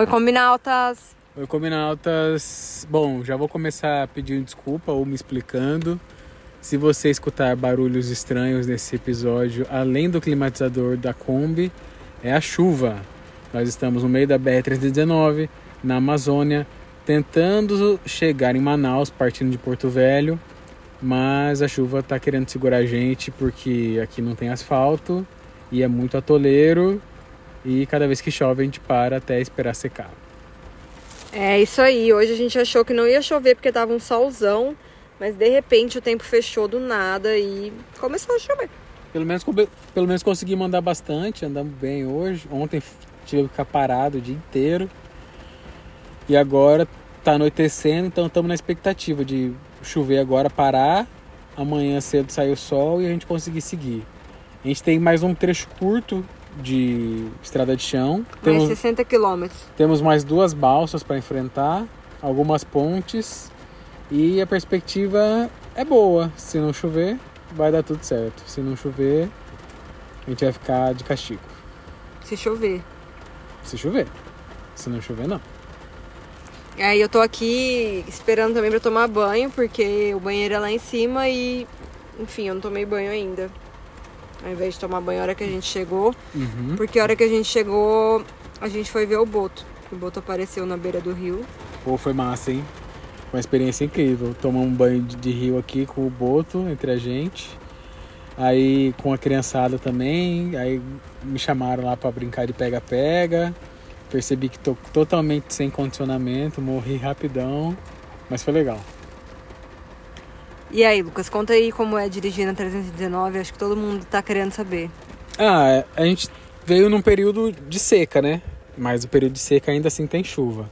Oi, combinautas! Oi, combinautas! Bom, já vou começar pedindo desculpa ou me explicando. Se você escutar barulhos estranhos nesse episódio, além do climatizador da Kombi, é a chuva. Nós estamos no meio da BR-319, na Amazônia, tentando chegar em Manaus, partindo de Porto Velho, mas a chuva está querendo segurar a gente porque aqui não tem asfalto e é muito atoleiro e cada vez que chove a gente para até esperar secar. É isso aí. Hoje a gente achou que não ia chover porque tava um solzão, mas de repente o tempo fechou do nada e começou a chover. Pelo menos, pelo menos consegui mandar bastante, andamos bem hoje. Ontem tive que ficar parado o dia inteiro. E agora tá anoitecendo, então estamos na expectativa de chover agora, parar, amanhã cedo sair o sol e a gente conseguir seguir. A gente tem mais um trecho curto de estrada de chão. Temos, mais 60 quilômetros. Temos mais duas balsas para enfrentar, algumas pontes e a perspectiva é boa. Se não chover, vai dar tudo certo. Se não chover, a gente vai ficar de castigo. Se chover. Se chover. Se não chover, não. Aí eu tô aqui esperando também para tomar banho, porque o banheiro é lá em cima e, enfim, eu não tomei banho ainda. Ao invés de tomar banho a hora que a gente chegou. Uhum. Porque a hora que a gente chegou, a gente foi ver o boto. O boto apareceu na beira do rio. Pô, foi massa, hein? Foi uma experiência incrível. Tomar um banho de rio aqui com o boto entre a gente. Aí com a criançada também. Aí me chamaram lá para brincar de pega-pega. Percebi que tô totalmente sem condicionamento, morri rapidão, mas foi legal. E aí, Lucas, conta aí como é dirigir na 319, acho que todo mundo tá querendo saber. Ah, a gente veio num período de seca, né? Mas o período de seca ainda assim tem chuva.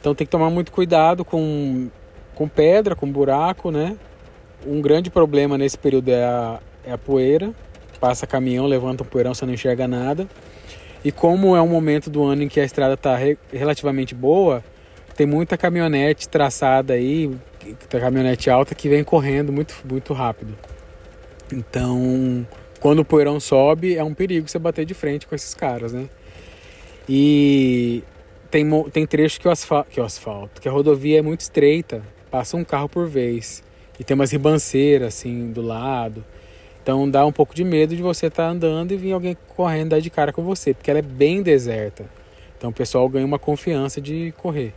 Então tem que tomar muito cuidado com, com pedra, com buraco, né? Um grande problema nesse período é a, é a poeira. Passa caminhão, levanta um poeirão, você não enxerga nada. E como é um momento do ano em que a estrada está re relativamente boa, tem muita caminhonete traçada aí, caminhonete alta que vem correndo muito, muito rápido. Então, quando o poeirão sobe, é um perigo você bater de frente com esses caras, né? E tem, tem trecho que o, asfalto, que o asfalto, que a rodovia é muito estreita, passa um carro por vez. E tem umas ribanceiras assim do lado. Então dá um pouco de medo de você estar tá andando e vir alguém correndo dar de cara com você, porque ela é bem deserta. Então o pessoal ganha uma confiança de correr.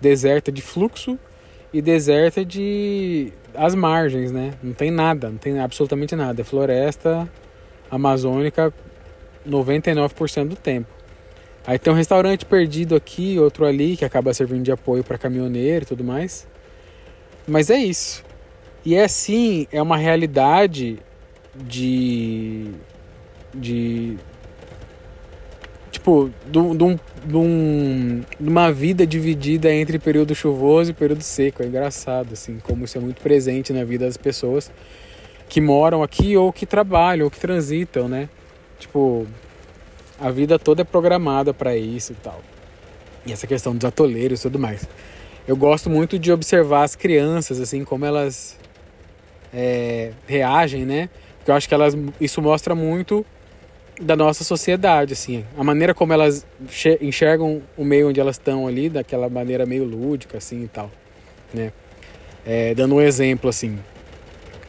Deserta de fluxo e deserta de as margens, né? Não tem nada, não tem absolutamente nada. É floresta amazônica 99% do tempo. Aí tem um restaurante perdido aqui, outro ali, que acaba servindo de apoio para caminhoneiro e tudo mais. Mas é isso. E é assim, é uma realidade de. de. Tipo, de, um, de, um, de uma vida dividida entre período chuvoso e período seco. É engraçado, assim, como isso é muito presente na vida das pessoas que moram aqui ou que trabalham ou que transitam, né? Tipo, a vida toda é programada para isso e tal. E essa questão dos atoleiros e tudo mais. Eu gosto muito de observar as crianças, assim, como elas é, reagem, né? Porque eu acho que elas, isso mostra muito da nossa sociedade, assim, a maneira como elas enxergam o meio onde elas estão ali, daquela maneira meio lúdica, assim e tal, né? É, dando um exemplo, assim,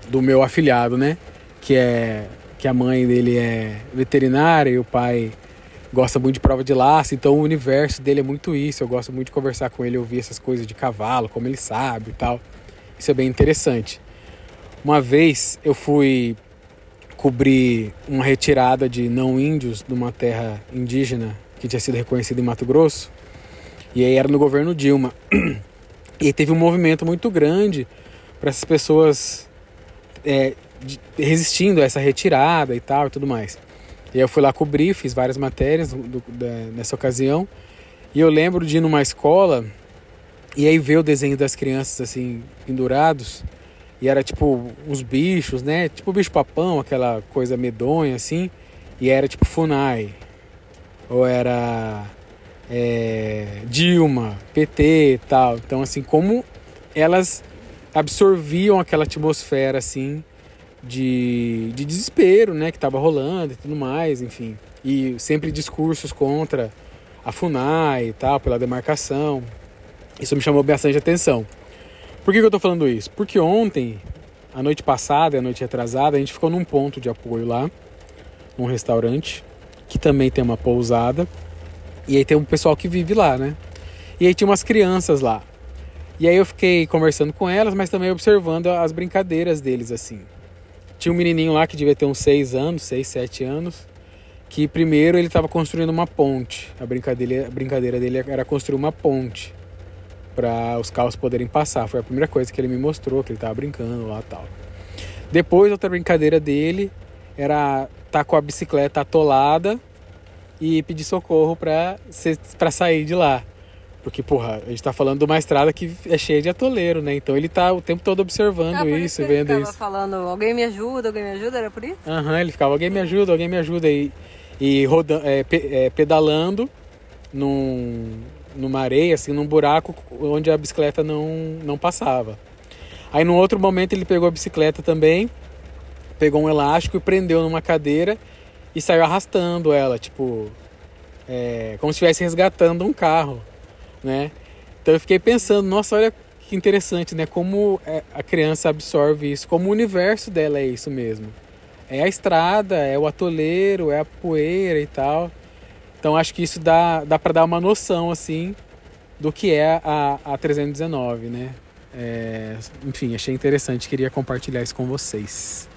do meu afilhado, né? Que é que a mãe dele é veterinária e o pai gosta muito de prova de laço, então o universo dele é muito isso. Eu gosto muito de conversar com ele, ouvir essas coisas de cavalo, como ele sabe e tal. Isso é bem interessante. Uma vez eu fui cobrir uma retirada de não índios de uma terra indígena que tinha sido reconhecida em Mato Grosso. E aí era no governo Dilma. E teve um movimento muito grande para essas pessoas é, resistindo a essa retirada e tal e tudo mais. E aí eu fui lá cobrir, fiz várias matérias do, da, nessa ocasião. E eu lembro de ir numa escola e aí ver o desenho das crianças assim pendurados e era tipo uns bichos, né? Tipo bicho papão, aquela coisa medonha assim. E era tipo Funai. Ou era é, Dilma, PT e tal. Então, assim, como elas absorviam aquela atmosfera assim de, de desespero, né? Que tava rolando e tudo mais, enfim. E sempre discursos contra a FUNAI e tal, pela demarcação. Isso me chamou bastante atenção. Por que, que eu tô falando isso? Porque ontem, a noite passada e a noite retrasada, a gente ficou num ponto de apoio lá, num restaurante, que também tem uma pousada. E aí tem um pessoal que vive lá, né? E aí tinha umas crianças lá. E aí eu fiquei conversando com elas, mas também observando as brincadeiras deles, assim. Tinha um menininho lá que devia ter uns 6 anos, 6, 7 anos, que primeiro ele estava construindo uma ponte. A brincadeira, a brincadeira dele era construir uma ponte para os carros poderem passar. Foi a primeira coisa que ele me mostrou, que ele estava brincando lá tal. Depois, outra brincadeira dele era estar tá com a bicicleta atolada e pedir socorro para sair de lá. Porque, porra, a gente tá falando de uma estrada que é cheia de atoleiro, né? Então ele tá o tempo todo observando ah, isso, vendo ele isso. falando, alguém me ajuda, alguém me ajuda, era por isso? Aham, uhum, ele ficava, alguém me ajuda, alguém me ajuda. E, e rodando, é, pe, é, pedalando num, numa areia, assim, num buraco onde a bicicleta não, não passava. Aí num outro momento ele pegou a bicicleta também, pegou um elástico e prendeu numa cadeira e saiu arrastando ela, tipo, é, como se estivesse resgatando um carro né? Então eu fiquei pensando, nossa, olha que interessante, né? Como é, a criança absorve isso, como o universo dela é isso mesmo. É a estrada, é o atoleiro, é a poeira e tal. Então acho que isso dá, dá para dar uma noção, assim, do que é a, a 319, né? É, enfim, achei interessante, queria compartilhar isso com vocês.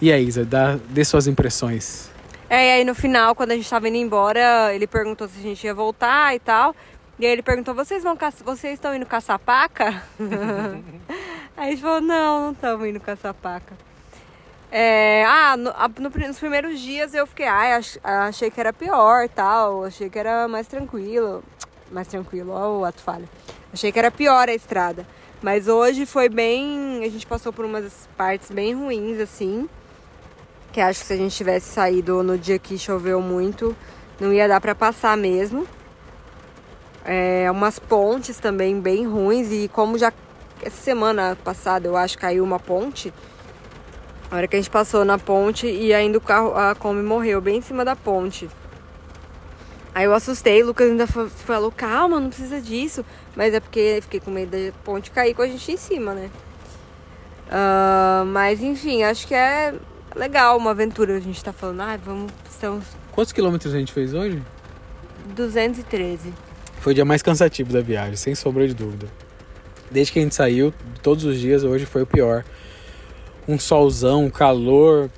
E aí, Isa, dá, dê suas impressões. É, e aí no final, quando a gente estava indo embora, ele perguntou se a gente ia voltar e tal. E aí ele perguntou: vocês vão vocês estão indo caçar paca? aí a gente falou: não, não estamos indo caçar paca. É, ah, no, no, nos primeiros dias eu fiquei, ah, achei que era pior tal, achei que era mais tranquilo. Mais tranquilo, ó o ato falho. Achei que era pior a estrada. Mas hoje foi bem. A gente passou por umas partes bem ruins, assim. Que acho que se a gente tivesse saído no dia que choveu muito, não ia dar para passar mesmo é, umas pontes também bem ruins e como já essa semana passada eu acho caiu uma ponte, a hora que a gente passou na ponte e ainda o carro, a Kombi morreu bem em cima da ponte. Aí eu assustei, o Lucas ainda falou, calma, não precisa disso. Mas é porque fiquei com medo da ponte cair com a gente em cima, né? Uh, mas enfim, acho que é legal uma aventura. A gente tá falando, ah, vamos. Estamos... Quantos quilômetros a gente fez hoje? 213. Foi o dia mais cansativo da viagem, sem sombra de dúvida. Desde que a gente saiu, todos os dias, hoje foi o pior. Um solzão, um calor.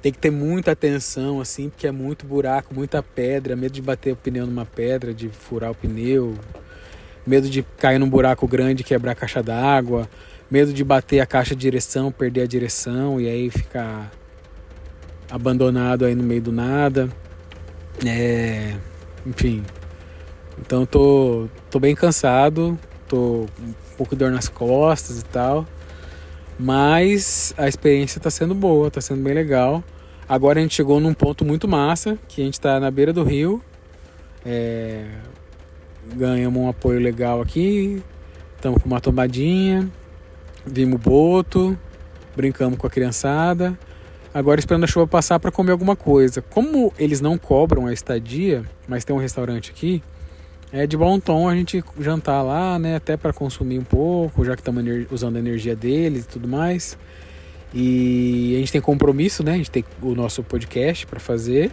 Tem que ter muita atenção, assim, porque é muito buraco, muita pedra. Medo de bater o pneu numa pedra, de furar o pneu. Medo de cair num buraco grande e quebrar a caixa d'água. Medo de bater a caixa de direção, perder a direção e aí ficar abandonado aí no meio do nada. É, enfim, então tô, tô bem cansado, tô um pouco de dor nas costas e tal. Mas a experiência está sendo boa, está sendo bem legal. Agora a gente chegou num ponto muito massa, que a gente está na beira do rio. É, ganhamos um apoio legal aqui. Estamos com uma tombadinha. Vimos boto. Brincamos com a criançada. Agora esperando a chuva passar para comer alguma coisa. Como eles não cobram a estadia, mas tem um restaurante aqui, é de bom tom a gente jantar lá, né? Até para consumir um pouco, já que estamos usando a energia deles e tudo mais. E a gente tem compromisso, né? A gente tem o nosso podcast para fazer.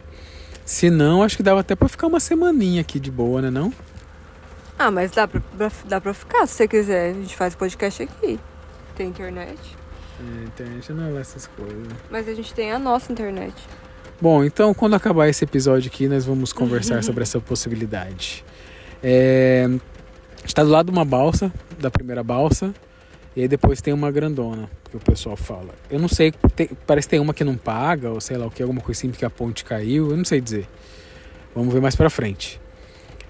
Se não, acho que dava até para ficar uma semaninha aqui de boa, né? Não? Ah, mas dá pra, dá pra ficar se você quiser. A gente faz podcast aqui. Tem internet. É, internet não é essas coisas. Mas a gente tem a nossa internet. Bom, então quando acabar esse episódio aqui, nós vamos conversar sobre essa possibilidade. É, está do lado de uma balsa, da primeira balsa, e aí depois tem uma grandona, que o pessoal fala. Eu não sei, tem, parece que tem uma que não paga, ou sei lá o que, alguma coisa assim, porque a ponte caiu, eu não sei dizer. Vamos ver mais pra frente.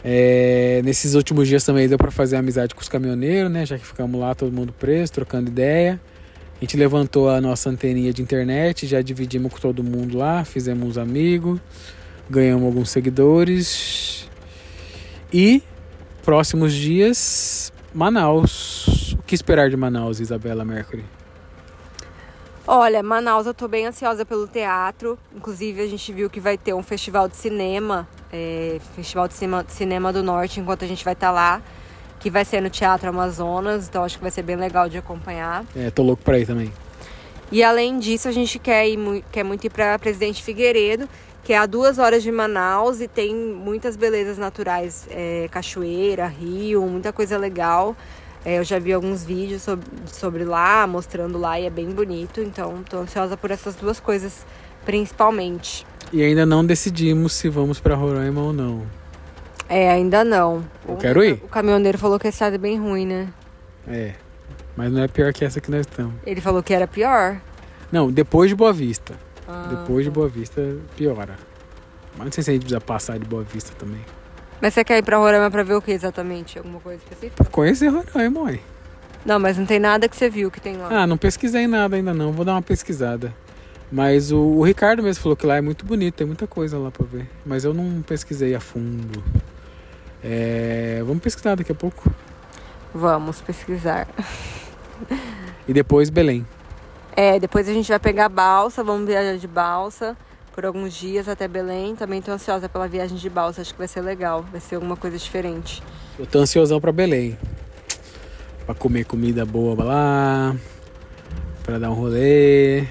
É, nesses últimos dias também deu para fazer amizade com os caminhoneiros, né? Já que ficamos lá todo mundo preso, trocando ideia. A gente levantou a nossa anteninha de internet, já dividimos com todo mundo lá, fizemos uns amigos, ganhamos alguns seguidores. E próximos dias, Manaus. O que esperar de Manaus, Isabela Mercury? Olha, Manaus eu tô bem ansiosa pelo teatro. Inclusive a gente viu que vai ter um festival de cinema é, Festival de Cinema, Cinema do Norte, enquanto a gente vai estar tá lá, que vai ser no Teatro Amazonas, então acho que vai ser bem legal de acompanhar. É, tô louco pra ir também. E além disso, a gente quer, ir, quer muito ir para Presidente Figueiredo, que é a duas horas de Manaus e tem muitas belezas naturais, é, cachoeira, rio, muita coisa legal. É, eu já vi alguns vídeos sobre, sobre lá, mostrando lá e é bem bonito, então estou ansiosa por essas duas coisas principalmente. E ainda não decidimos se vamos para Roraima ou não. É, ainda não. Eu o, quero ir. O caminhoneiro falou que a estrada é bem ruim, né? É. Mas não é pior que essa que nós estamos. Ele falou que era pior? Não, depois de Boa Vista. Ah, depois de tá. Boa Vista piora. Mas não sei se a gente precisa passar de Boa Vista também. Mas você quer ir pra Roraima pra ver o que exatamente? Alguma coisa específica? Conhecer Roraima, mãe. Não, mas não tem nada que você viu que tem lá. Ah, não pesquisei nada ainda não. Vou dar uma pesquisada. Mas o, o, Ricardo mesmo falou que lá é muito bonito, tem muita coisa lá pra ver. Mas eu não pesquisei a fundo. É, vamos pesquisar daqui a pouco. Vamos pesquisar. E depois Belém. É, depois a gente vai pegar a balsa, vamos viajar de balsa por alguns dias até Belém. Também tô ansiosa pela viagem de balsa, acho que vai ser legal, vai ser alguma coisa diferente. Eu tô ansiosão pra Belém. Pra comer comida boa lá, pra dar um rolê.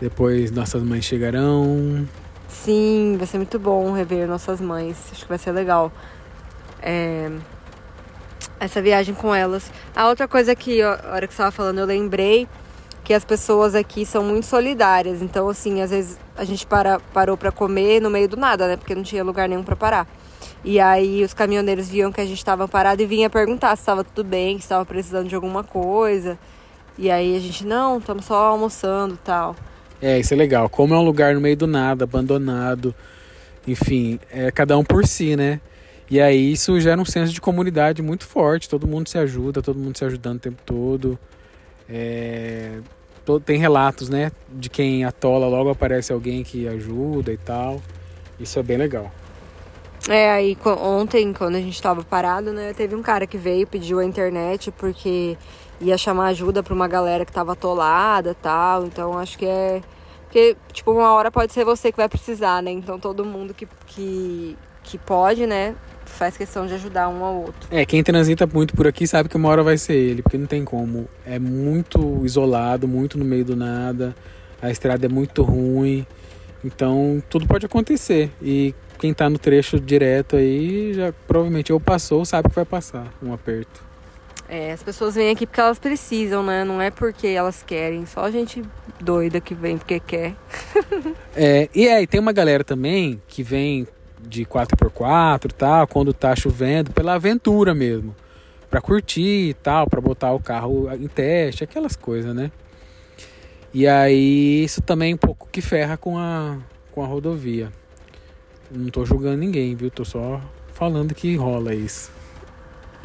Depois nossas mães chegarão. Sim, vai ser muito bom rever nossas mães. Acho que vai ser legal. É... Essa viagem com elas. A outra coisa que, a hora que você estava falando, eu lembrei que as pessoas aqui são muito solidárias. Então, assim, às vezes a gente para, parou para comer no meio do nada, né? Porque não tinha lugar nenhum para parar. E aí os caminhoneiros viam que a gente estava parado e vinha perguntar se estava tudo bem, se estava precisando de alguma coisa. E aí a gente, não, estamos só almoçando tal. É, isso é legal. Como é um lugar no meio do nada, abandonado, enfim, é cada um por si, né? E aí isso gera um senso de comunidade muito forte. Todo mundo se ajuda, todo mundo se ajudando o tempo todo. É, tem relatos, né? De quem atola, logo aparece alguém que ajuda e tal. Isso é bem legal. É, aí ontem, quando a gente tava parado, né? Teve um cara que veio, pediu a internet porque ia chamar ajuda pra uma galera que tava atolada tal. Então acho que é porque, tipo, uma hora pode ser você que vai precisar, né? Então todo mundo que, que, que pode, né? Faz questão de ajudar um ao outro. É, quem transita muito por aqui sabe que uma hora vai ser ele, porque não tem como. É muito isolado, muito no meio do nada. A estrada é muito ruim. Então tudo pode acontecer. E quem tá no trecho direto aí já provavelmente ou passou ou sabe que vai passar um aperto. É, as pessoas vêm aqui porque elas precisam, né? Não é porque elas querem. Só a gente doida que vem porque quer. é, e aí tem uma galera também que vem de 4x4 e tal, quando tá chovendo, pela aventura mesmo. Pra curtir e tal, pra botar o carro em teste, aquelas coisas, né? E aí isso também um pouco que ferra com a, com a rodovia. Não tô julgando ninguém, viu? Tô só falando que rola isso.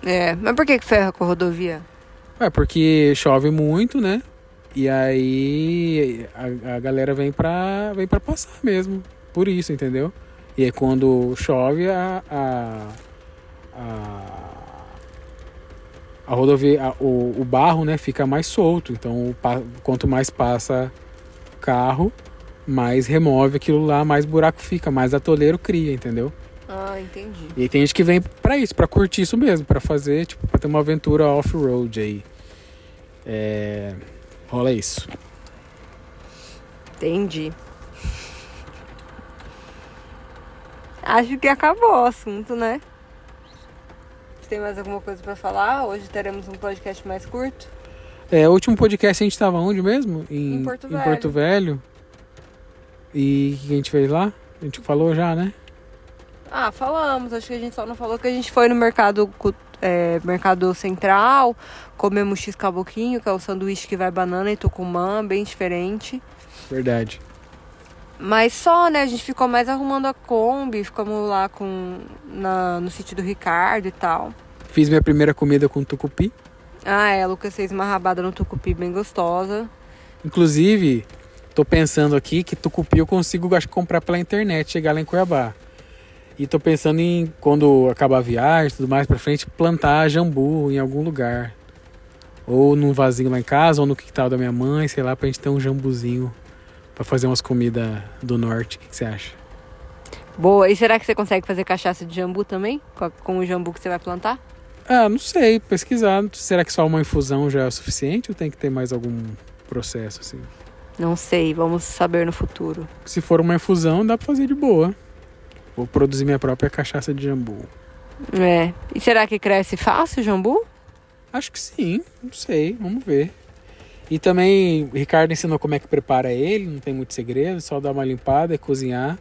É, mas por que, que ferra com a rodovia? É, porque chove muito, né? E aí a, a galera vem pra, vem pra passar mesmo. Por isso, entendeu? E aí quando chove a. a, a, a rodovia, a, o, o barro né, fica mais solto. Então quanto mais passa carro, mais remove aquilo lá, mais buraco fica, mais atoleiro cria, entendeu? Ah, entendi. E tem gente que vem para isso, para curtir isso mesmo, para fazer, tipo, para ter uma aventura off-road aí. É... Rola isso. Entendi. Acho que acabou o assunto, né? Tem mais alguma coisa para falar? Hoje teremos um podcast mais curto. É, o último podcast a gente estava onde mesmo? Em, em, Porto, em Velho. Porto Velho. E o que a gente fez lá? A gente falou já, né? Ah, falamos. Acho que a gente só não falou que a gente foi no mercado, é, mercado central, comemos X caboquinho, que é o sanduíche que vai banana e tucumã, bem diferente. Verdade. Mas só, né? A gente ficou mais arrumando a Kombi, ficamos lá com na, no sítio do Ricardo e tal. Fiz minha primeira comida com tucupi. Ah, é, a Lucas fez uma rabada no tucupi bem gostosa. Inclusive, tô pensando aqui que tucupi eu consigo acho, comprar pela internet, chegar lá em Cuiabá. E tô pensando em, quando acabar a viagem tudo mais pra frente, plantar jambu em algum lugar. Ou num vasinho lá em casa, ou no quintal da minha mãe, sei lá, pra gente ter um jambuzinho pra fazer umas comidas do norte. O que, que você acha? Boa. E será que você consegue fazer cachaça de jambu também? Com, o jambu que você vai plantar? Ah, não sei, pesquisar. Será que só uma infusão já é o suficiente ou tem que ter mais algum processo assim? Não sei, vamos saber no futuro. Se for uma infusão, dá pra fazer de boa. Vou produzir minha própria cachaça de jambu. É. E será que cresce fácil o jambu? Acho que sim, não sei, vamos ver. E também, Ricardo ensinou como é que prepara ele, não tem muito segredo, só dar uma limpada e cozinhar.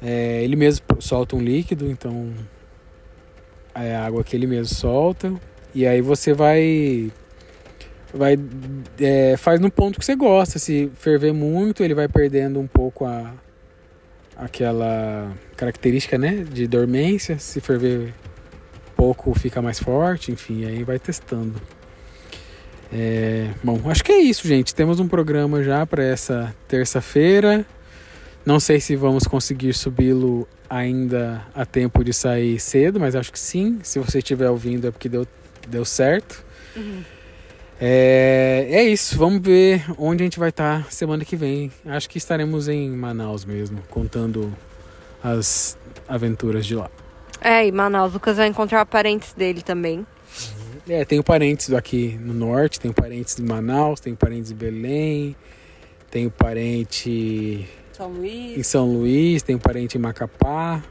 É, ele mesmo solta um líquido, então é a água que ele mesmo solta. E aí você vai. vai é, faz no ponto que você gosta. Se ferver muito, ele vai perdendo um pouco a, aquela característica né, de dormência. Se ferver pouco, fica mais forte, enfim, aí vai testando. É, bom, acho que é isso, gente. Temos um programa já para essa terça-feira. Não sei se vamos conseguir subi-lo ainda a tempo de sair cedo, mas acho que sim. Se você estiver ouvindo é porque deu, deu certo. É, é isso, vamos ver onde a gente vai estar semana que vem. Acho que estaremos em Manaus mesmo, contando as aventuras de lá. É, e Manaus, o Lucas vai encontrar parentes dele também. É, tenho parentes aqui no norte, tenho parentes em Manaus, tenho parentes em Belém, tenho parente São em Luís. São Luís, tenho parente em Macapá.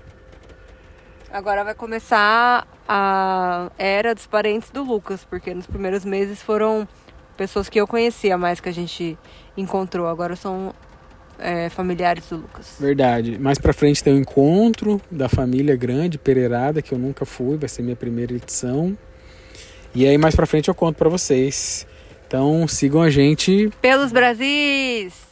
Agora vai começar a era dos parentes do Lucas, porque nos primeiros meses foram pessoas que eu conhecia mais que a gente encontrou. Agora são é, familiares do Lucas. Verdade. Mais pra frente tem o encontro da família grande, Pereirada, que eu nunca fui, vai ser minha primeira edição. E aí mais pra frente eu conto pra vocês. Então sigam a gente Pelos Brasis!